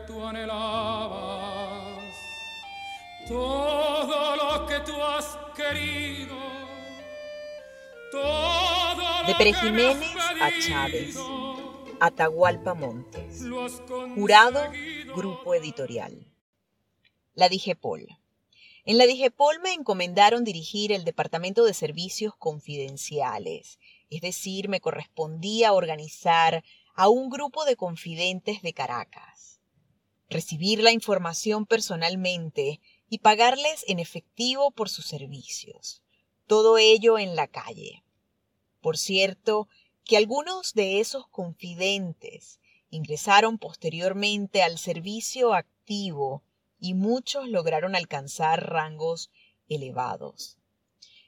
tú anhelabas, todo lo que tú has querido, de Pérez Jiménez a Chávez, Atahualpa Montes, jurado, grupo editorial. La Digepol. En la Digepol me encomendaron dirigir el Departamento de Servicios Confidenciales, es decir, me correspondía organizar a un grupo de confidentes de Caracas recibir la información personalmente y pagarles en efectivo por sus servicios, todo ello en la calle. Por cierto, que algunos de esos confidentes ingresaron posteriormente al servicio activo y muchos lograron alcanzar rangos elevados.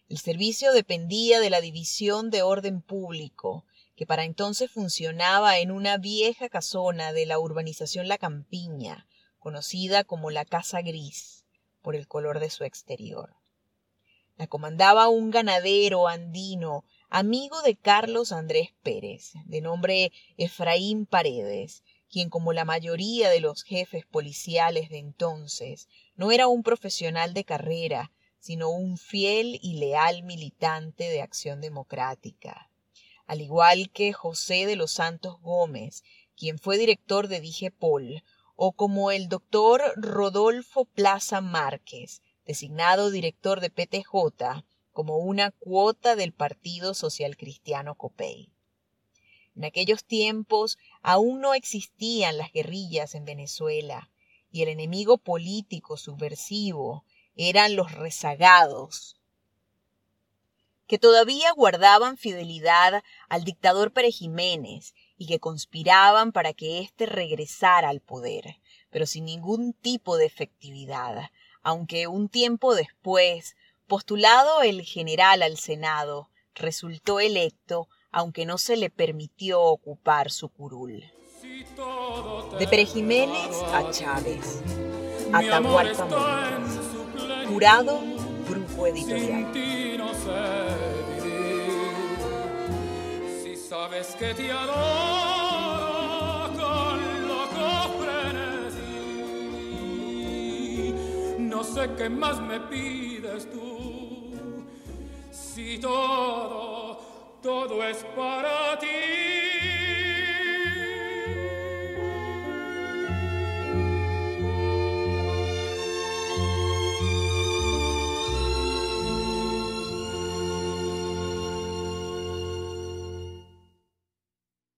El servicio dependía de la División de Orden Público, que para entonces funcionaba en una vieja casona de la urbanización La Campiña, conocida como la Casa Gris, por el color de su exterior. La comandaba un ganadero andino, amigo de Carlos Andrés Pérez, de nombre Efraín Paredes, quien como la mayoría de los jefes policiales de entonces, no era un profesional de carrera, sino un fiel y leal militante de acción democrática. Al igual que José de los Santos Gómez, quien fue director de Digepol, o como el doctor Rodolfo Plaza Márquez, designado director de PTJ, como una cuota del Partido Social Cristiano Copey. En aquellos tiempos aún no existían las guerrillas en Venezuela y el enemigo político subversivo eran los rezagados, que todavía guardaban fidelidad al dictador Pérez Jiménez y que conspiraban para que éste regresara al poder, pero sin ningún tipo de efectividad, aunque un tiempo después, postulado el general al Senado, resultó electo aunque no se le permitió ocupar su curul. De Pere Jiménez a Chávez, Atahualpa jurado, grupo editorial. Si sabes que te adoro con loco frenesí, no sé qué más me pides tú. Si todo todo es para ti.